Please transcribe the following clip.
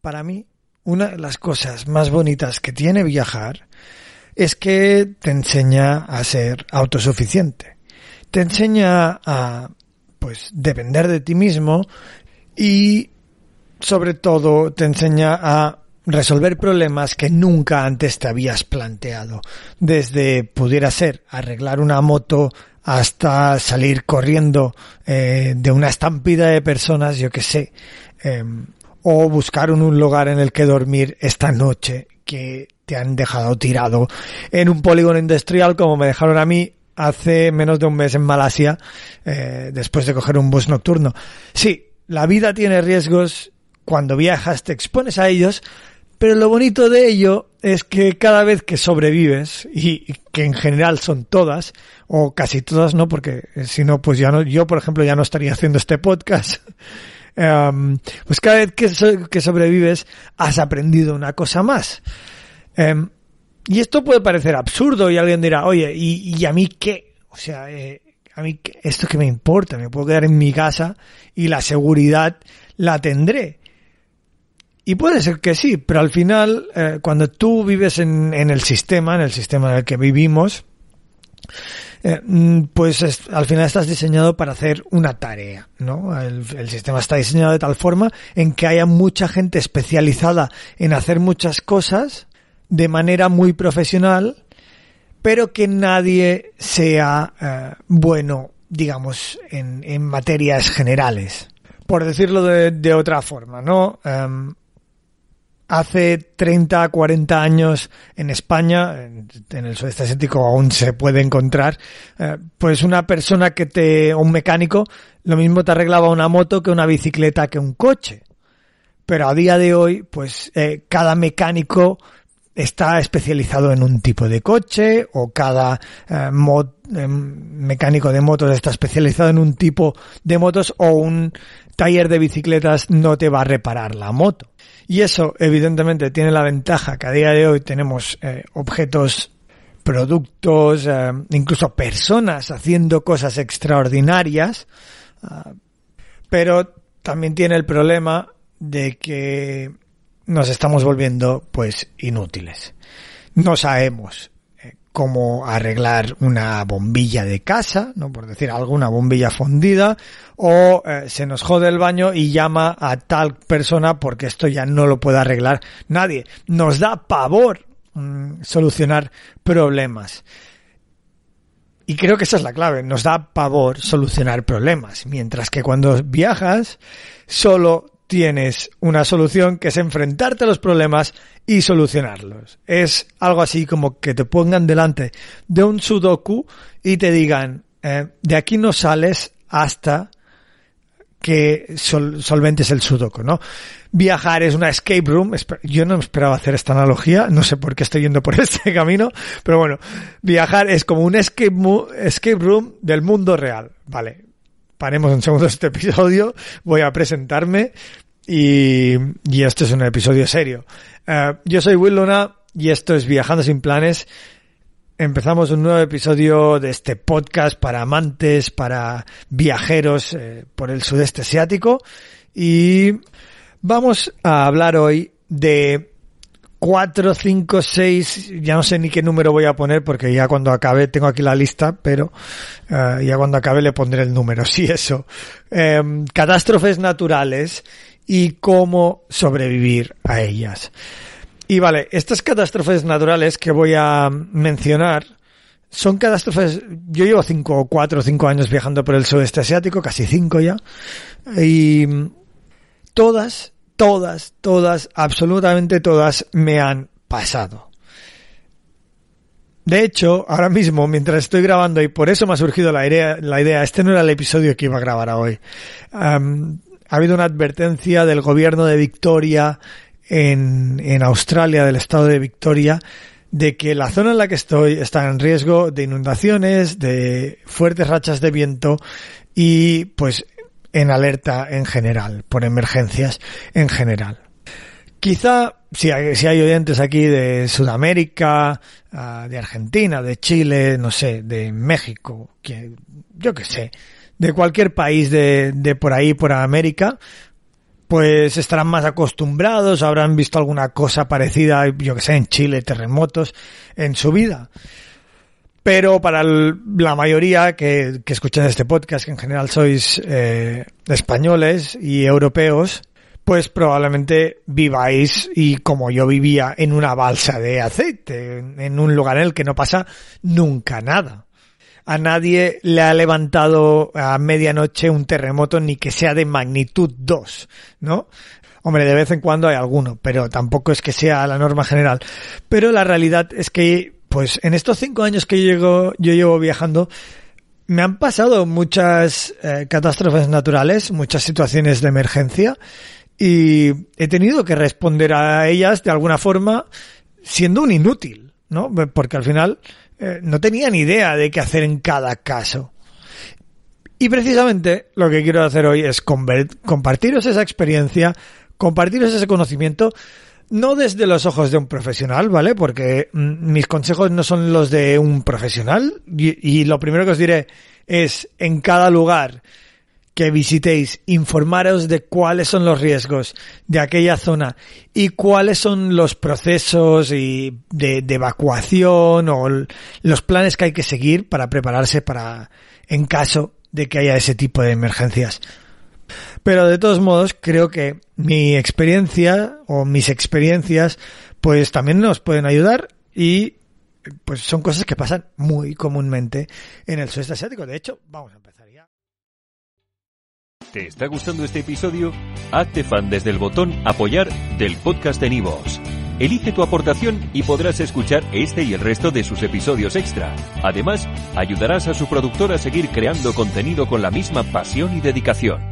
Para mí, una de las cosas más bonitas que tiene viajar es que te enseña a ser autosuficiente. Te enseña a, pues, depender de ti mismo y, sobre todo, te enseña a resolver problemas que nunca antes te habías planteado. Desde pudiera ser arreglar una moto hasta salir corriendo eh, de una estampida de personas, yo que sé, em, o buscar un lugar en el que dormir esta noche que te han dejado tirado en un polígono industrial como me dejaron a mí hace menos de un mes en Malasia eh, después de coger un bus nocturno. Sí, la vida tiene riesgos, cuando viajas te expones a ellos, pero lo bonito de ello es que cada vez que sobrevives, y que en general son todas, o casi todas, ¿no? Porque eh, si no, pues ya no, yo por ejemplo ya no estaría haciendo este podcast. Em, pues cada vez que, sobrevives has aprendido una cosa más. Em, y esto puede parecer absurdo y alguien dirá, oye, ¿y, a mí qué? O sea, eh, a mí esto que me importa, me puedo quedar en mi casa y la seguridad la tendré. Y puede ser que sí, pero al final, eh, cuando tú vives en, el sistema, en el sistema en el que vivimos, eh, mm, pues al final estás diseñado para hacer una tarea, ¿no? El, sistema está diseñado de tal forma en que haya mucha gente especializada en hacer muchas cosas de manera muy profesional, pero que nadie sea eh, bueno, digamos, en, en, materias generales. Por decirlo de, de otra forma, ¿no? Em, hace 30, 40 años en España, en, el sudeste asiático aún se puede encontrar, eh, pues una persona que te, un mecánico, lo mismo te arreglaba una moto que una bicicleta que un coche. Pero a día de hoy, pues eh, cada mecánico está especializado en un tipo de coche o cada eh, mecánico de motos está especializado en un tipo de motos o un taller de bicicletas no te va a reparar la moto. Y eso, evidentemente, tiene la ventaja que a día de hoy tenemos eh, objetos, productos, eh, incluso personas haciendo cosas extraordinarias, ah, pero también tiene el problema de que nos estamos volviendo, pues, inútiles. No sabemos como arreglar una bombilla de casa, no por decir alguna bombilla fundida, o eh, se nos jode el baño y llama a tal persona porque esto ya no lo puede arreglar nadie. Nos da pavor mm, solucionar problemas. Y creo que esa es la clave, nos da pavor solucionar problemas, mientras que cuando viajas solo tienes una solución que es enfrentarte a los problemas y solucionarlos. Es algo así como que te pongan delante de un sudoku y te digan, eh, de aquí no sales hasta que solventes el sudoku, ¿no? Viajar es una escape room. Yo no esperaba hacer esta analogía, no sé por qué estoy yendo por este camino, pero bueno, viajar es como un escape, escape room del mundo real. Vale, paremos un segundo este episodio, voy a presentarme y, y este es un episodio serio. Uh, yo soy Will Luna y esto es Viajando sin planes. Empezamos un nuevo episodio de este podcast para amantes, para viajeros eh, por el sudeste asiático y vamos a hablar hoy de 4, 5, 6, ya no sé ni qué número voy a poner porque ya cuando acabe, tengo aquí la lista, pero uh, ya cuando acabe le pondré el número, sí eso. Um, catástrofes naturales y cómo sobrevivir a ellas. Y vale, estas catástrofes naturales que voy a mencionar son catástrofes, yo llevo cinco, cuatro o cinco años viajando por el sudeste asiático, casi cinco ya, y todas todas, todas, absolutamente todas me han pasado. De hecho, ahora mismo, mientras estoy grabando, y por eso me ha surgido la idea, la idea este no era el episodio que iba a grabar hoy, ha habido una advertencia del gobierno de Victoria en, en Australia, del estado de Victoria, de que la zona en la que estoy está en riesgo de inundaciones, de fuertes rachas de viento y pues en alerta en general, por emergencias en general. Quizá si hay, si hay oyentes aquí de Sudamérica, ah, de Argentina, de Chile, no sé, de México, que, yo qué sé, de cualquier país de, de por ahí, por América, pues estarán más acostumbrados, habrán visto alguna cosa parecida, yo que sé, en Chile, terremotos, en su vida. Pero para la mayoría que, que escuchan este podcast, que en general sois eh, españoles y europeos, pues probablemente viváis y como yo vivía en una balsa de aceite, en un lugar en el que no pasa nunca nada. A nadie le ha levantado a medianoche un terremoto ni que sea de magnitud 2, ¿no? Hombre, de vez en cuando hay alguno, pero tampoco es que sea la norma general. Pero la realidad es que, pues, en estos cinco años que yo llevo, yo llevo viajando, me han pasado muchas eh, catástrofes naturales, muchas situaciones de emergencia, y he tenido que responder a ellas de alguna forma siendo un inútil, ¿no? Porque al final eh, no tenía ni idea de qué hacer en cada caso. Y precisamente lo que quiero hacer hoy es compartiros esa experiencia, compartiros ese conocimiento, no desde los ojos de un profesional, ¿vale? Porque mm, mis consejos no son los de un profesional y, lo primero que os diré es en cada lugar que visitéis, informaros de cuáles son los riesgos de aquella zona y cuáles son los procesos y de, evacuación o los planes que hay que seguir para prepararse para en caso de que haya ese tipo de emergencias. Pero de todos modos, creo que mi experiencia o mis experiencias pues también nos pueden ayudar y pues son cosas que pasan muy comúnmente en el sudeste asiático. De hecho, vamos a empezar. ¿Te está gustando este episodio? Hazte fan desde el botón Apoyar del podcast de Nivos. Elige tu aportación y podrás escuchar este y el resto de sus episodios extra. Además, ayudarás a su productor a seguir creando contenido con la misma pasión y dedicación.